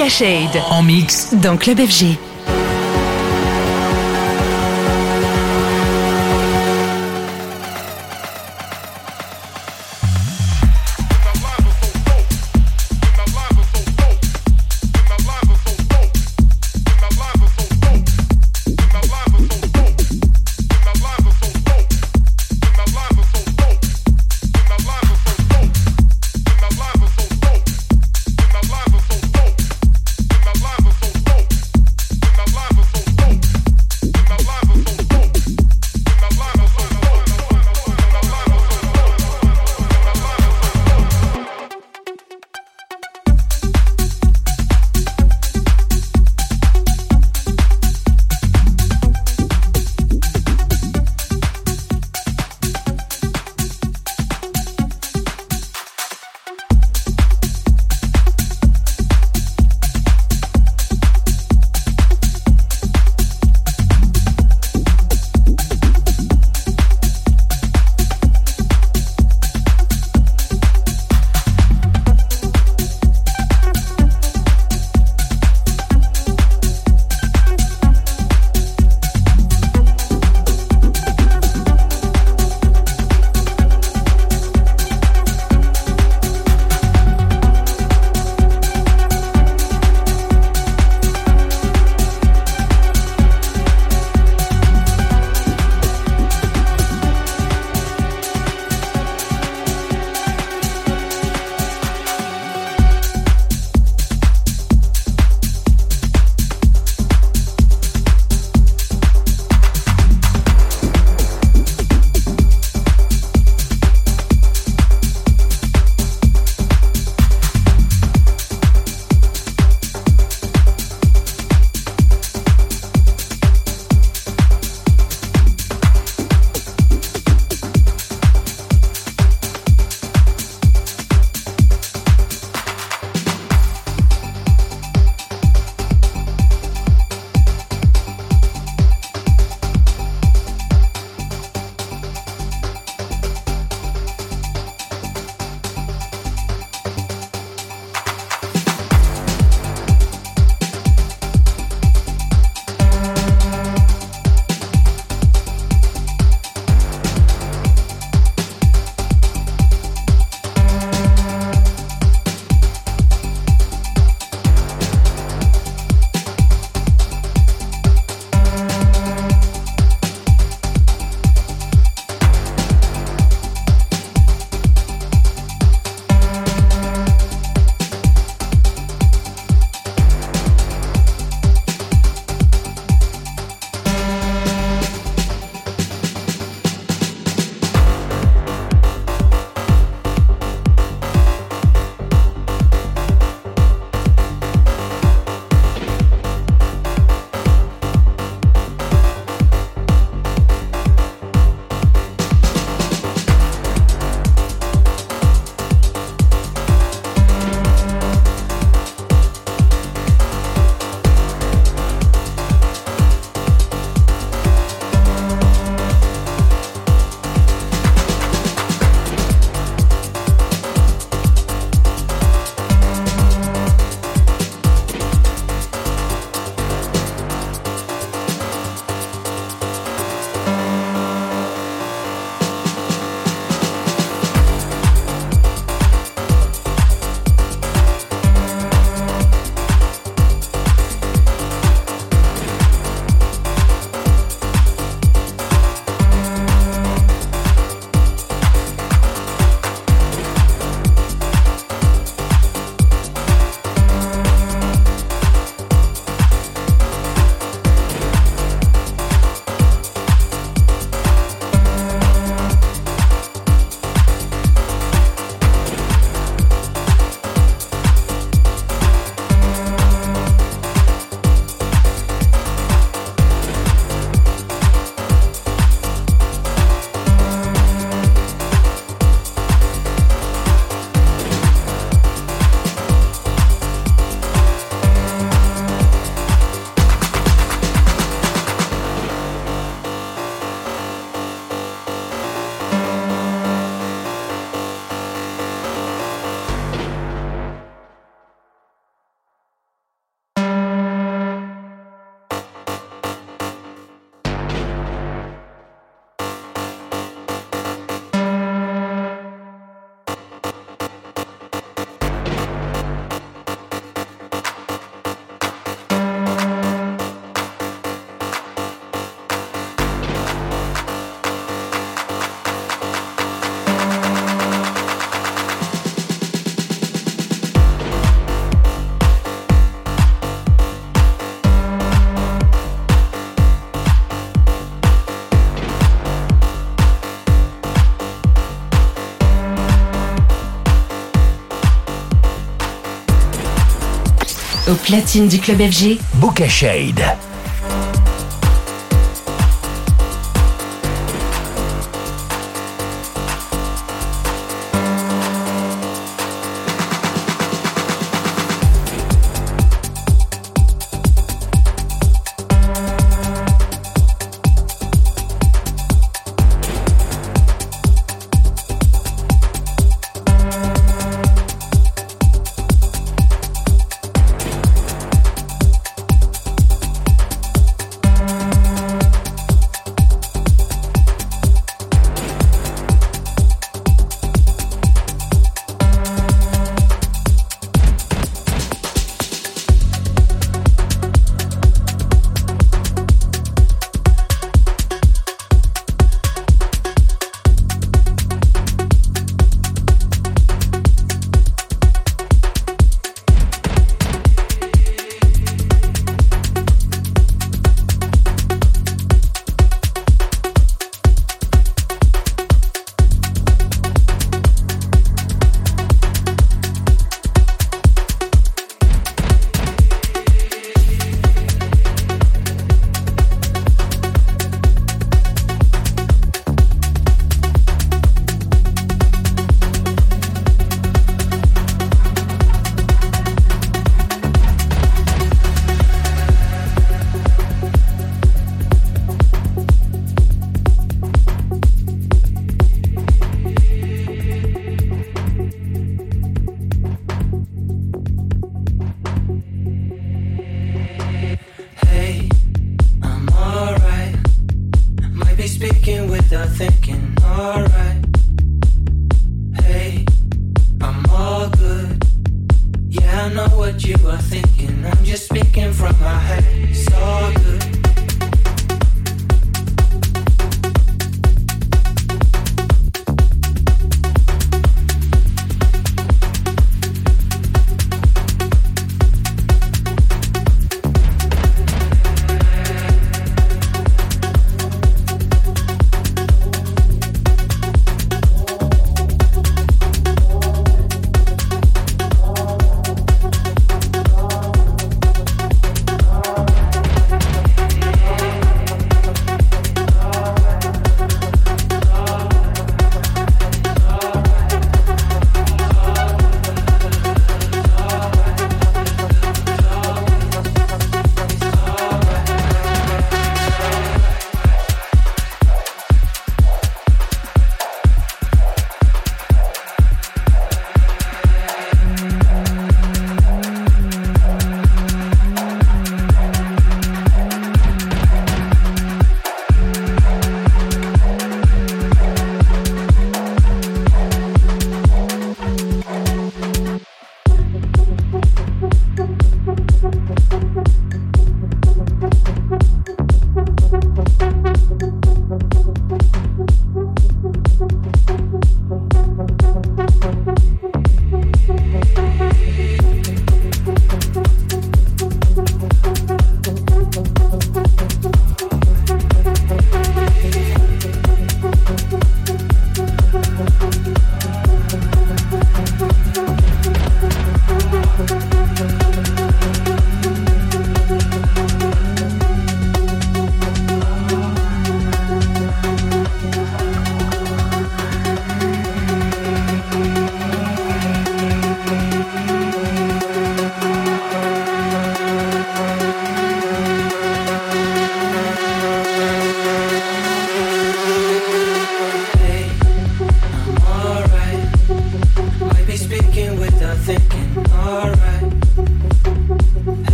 Boca Shade En mix. dans Club FG. Platine du club FG. Boca Shade.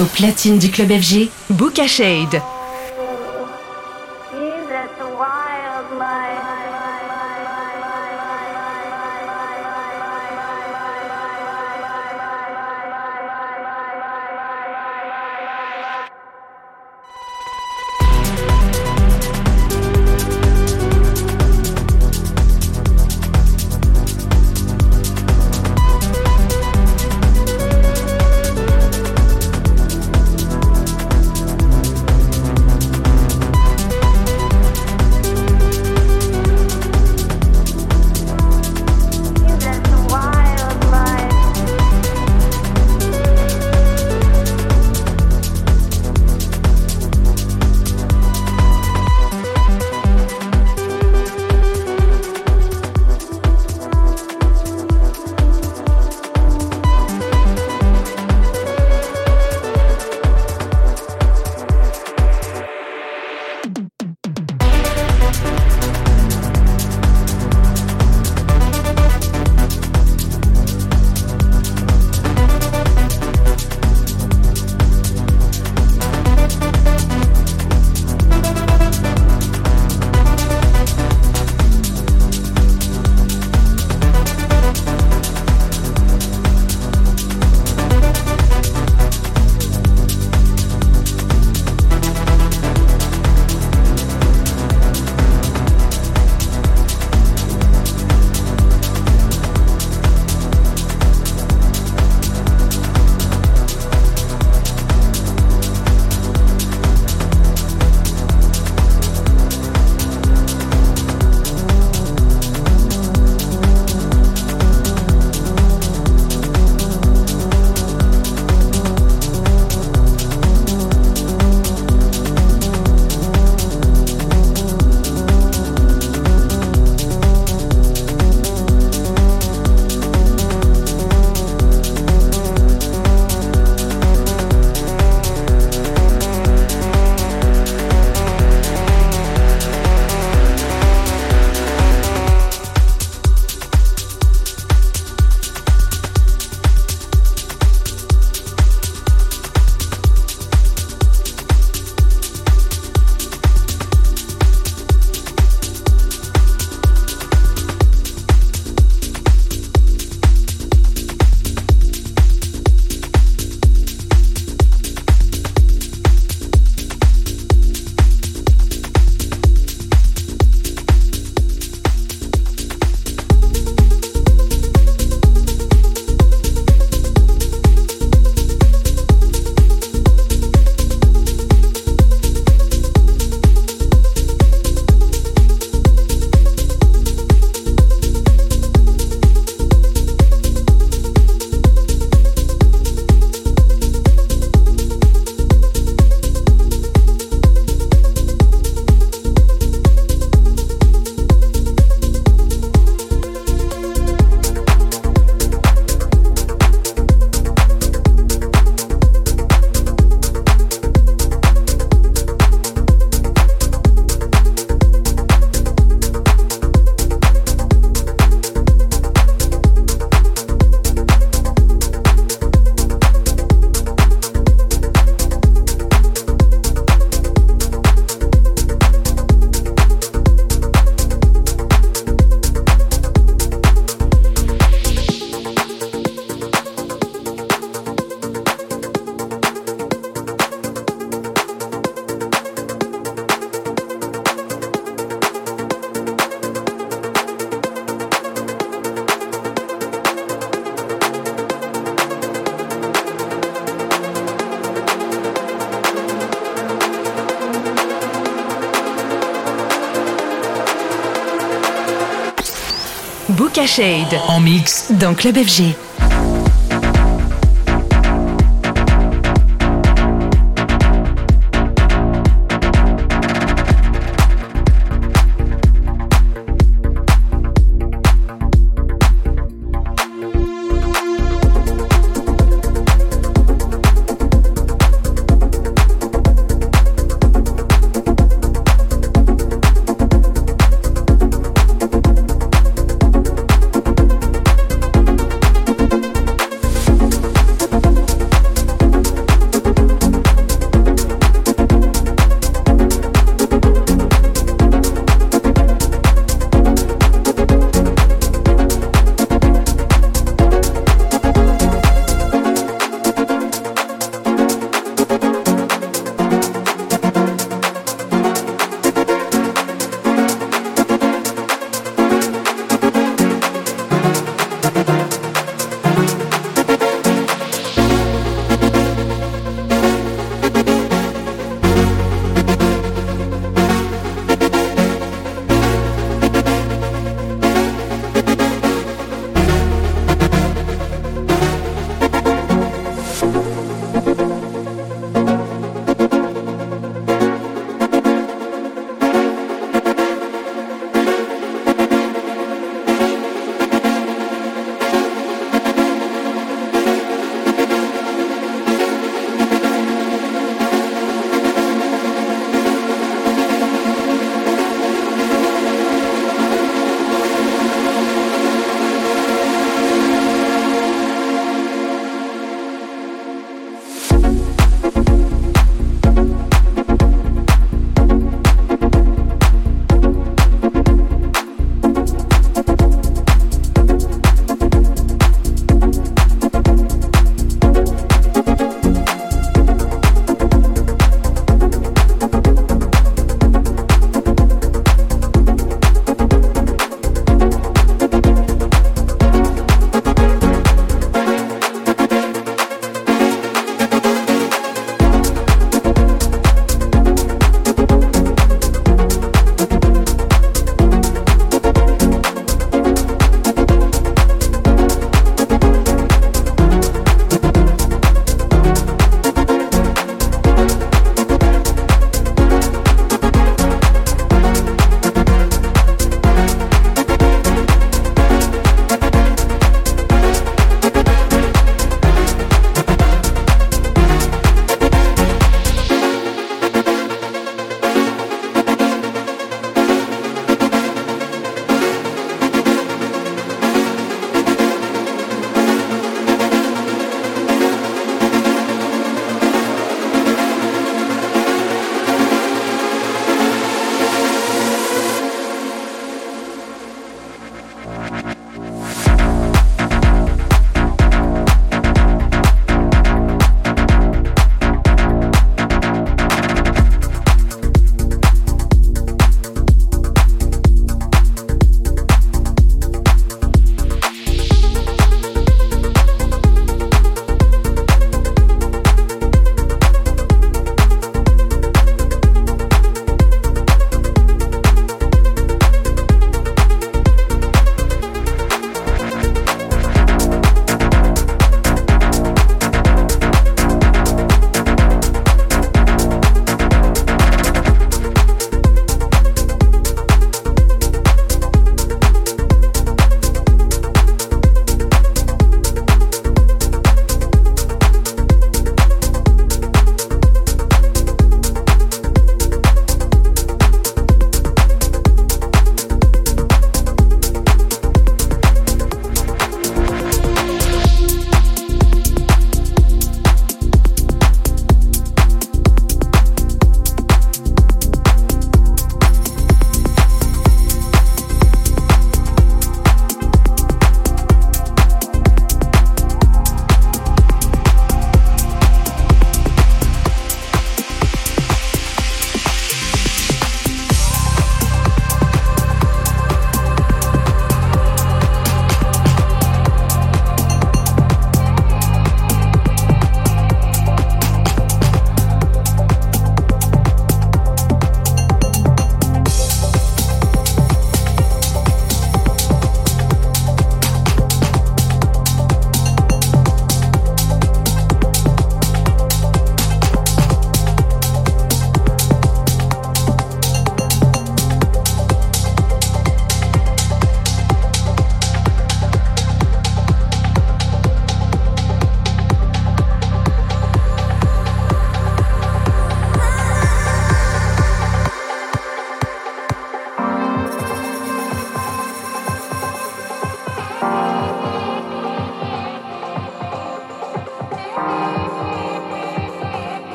Au platine du club FG, Book Shade. Shade. En mix. Dans Club FG.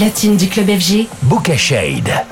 Platine du club FG, Boca Shade.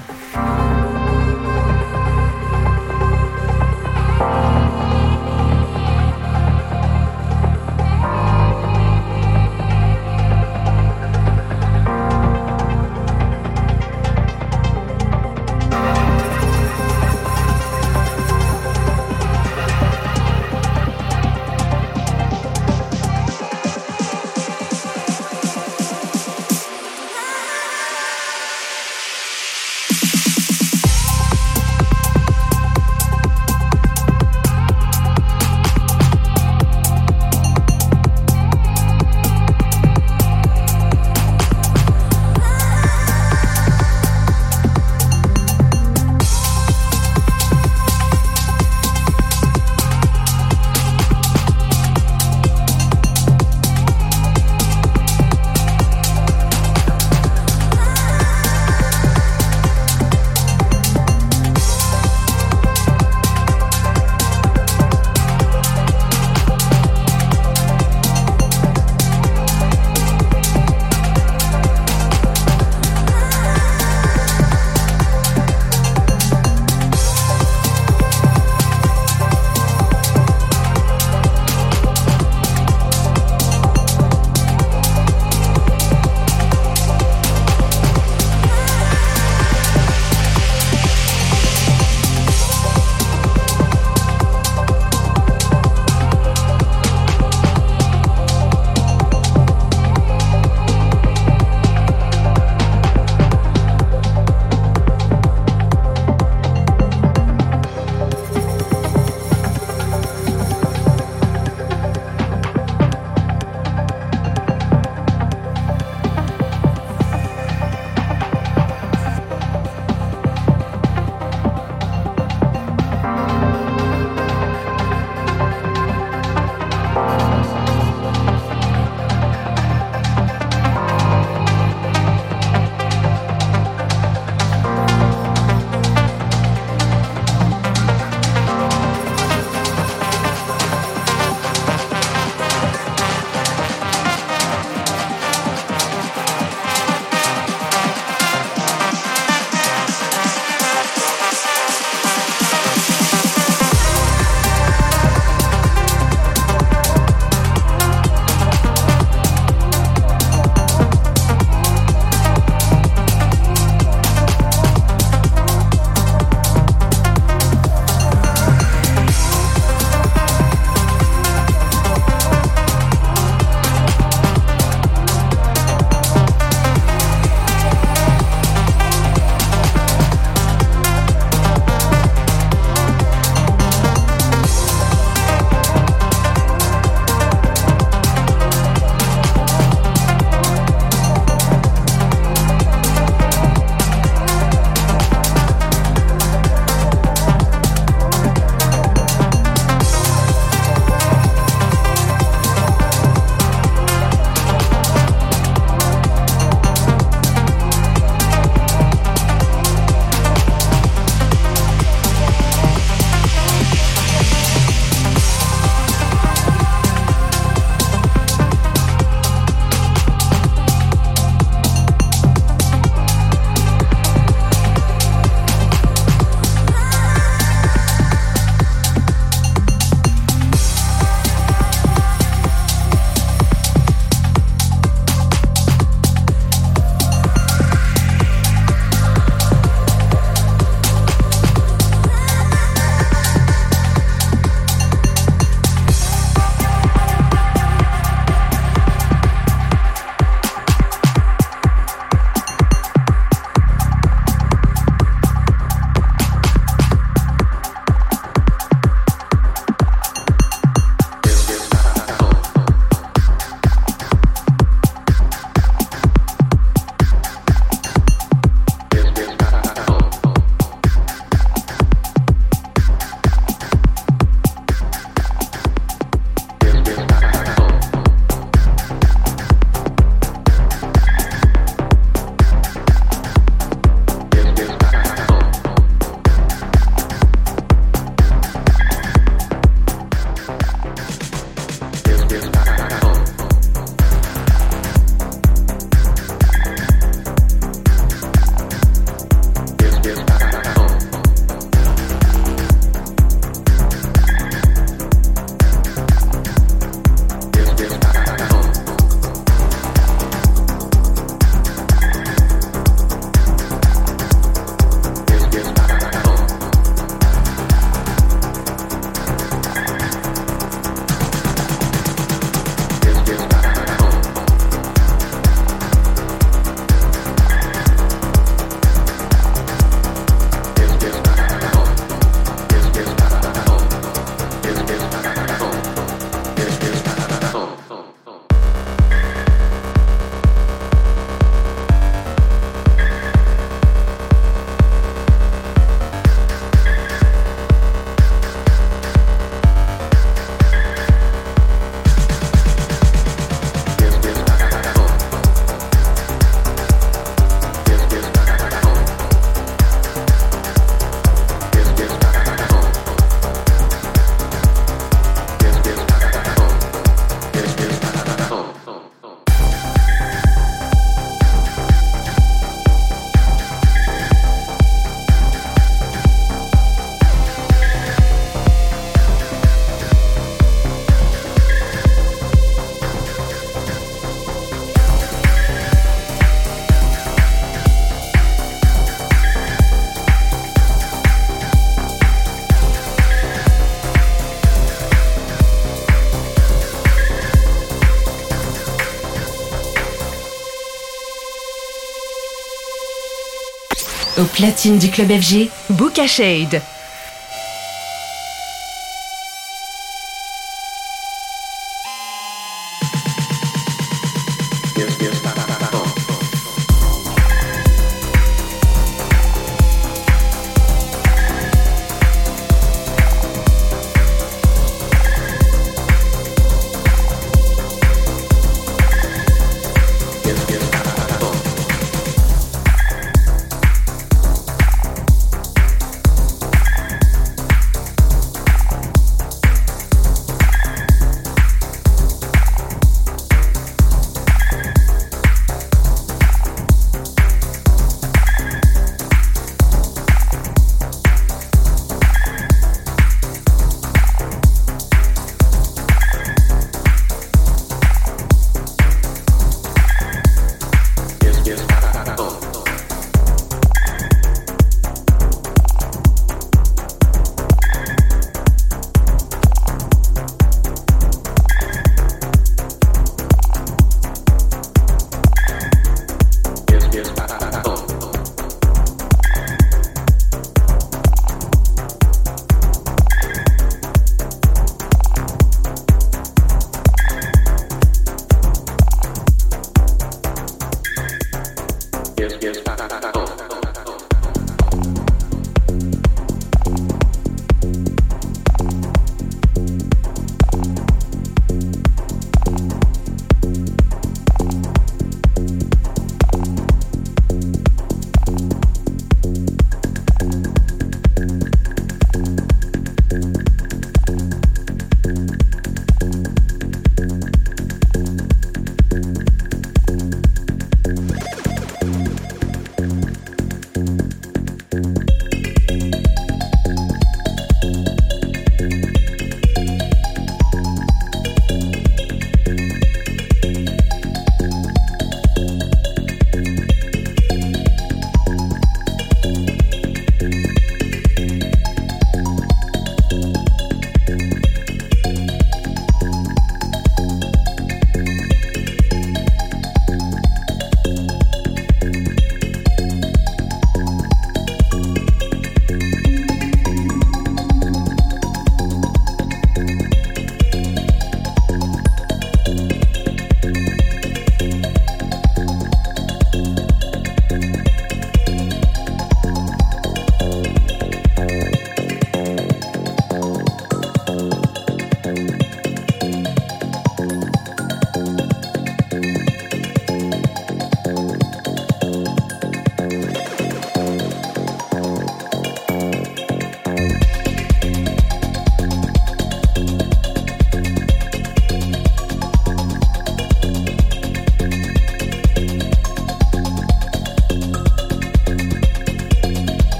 Au platine du club FG, à Shade.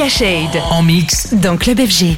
Book Shade. En mix. Dans Club FG.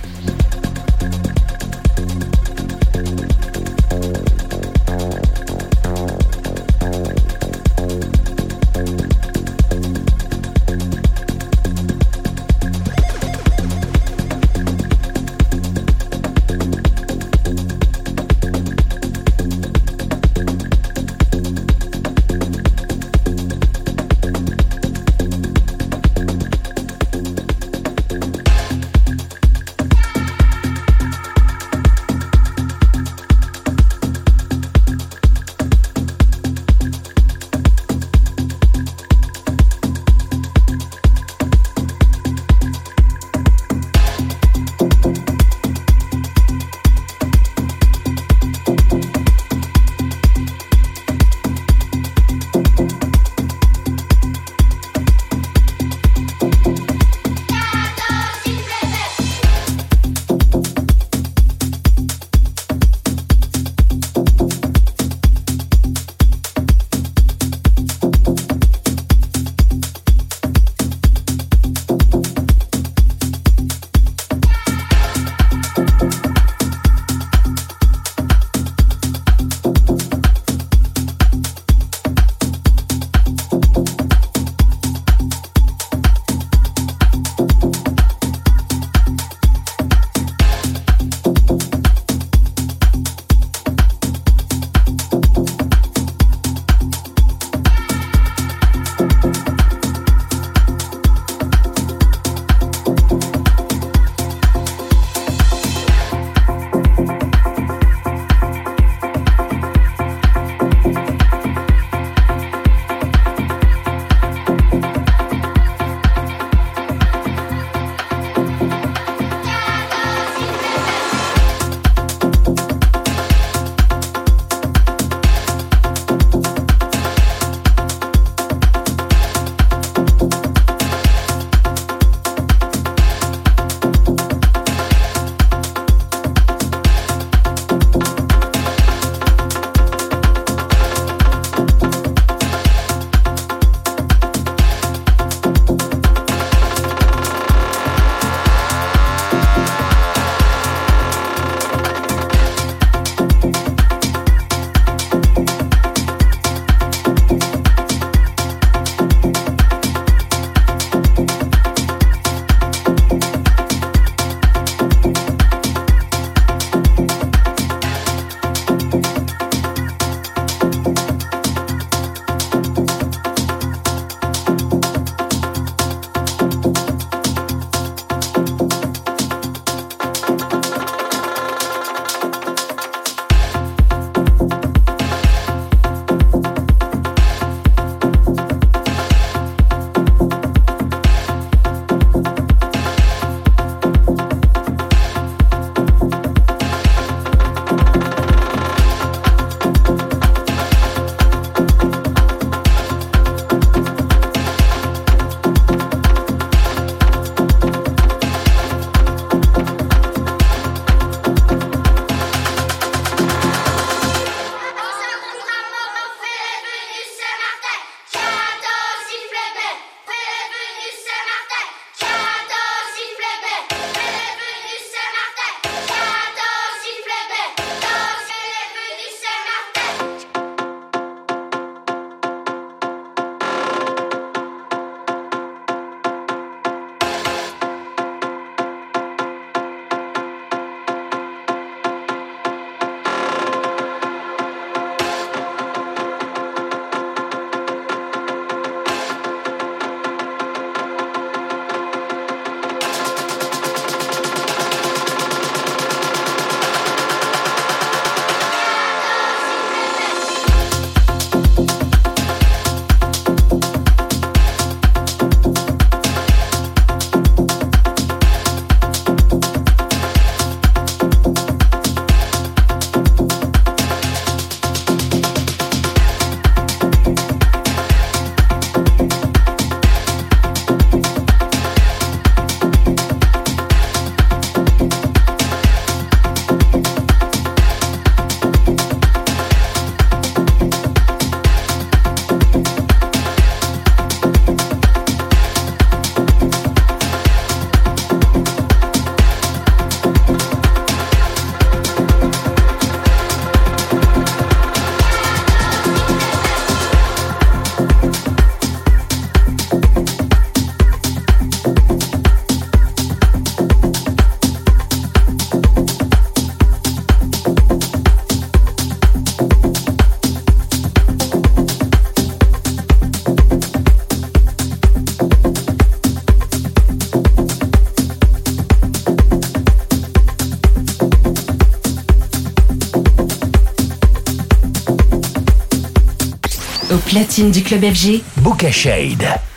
Platine du club FG. Boca Shade.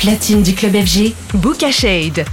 Platine du club FG, Book Shade.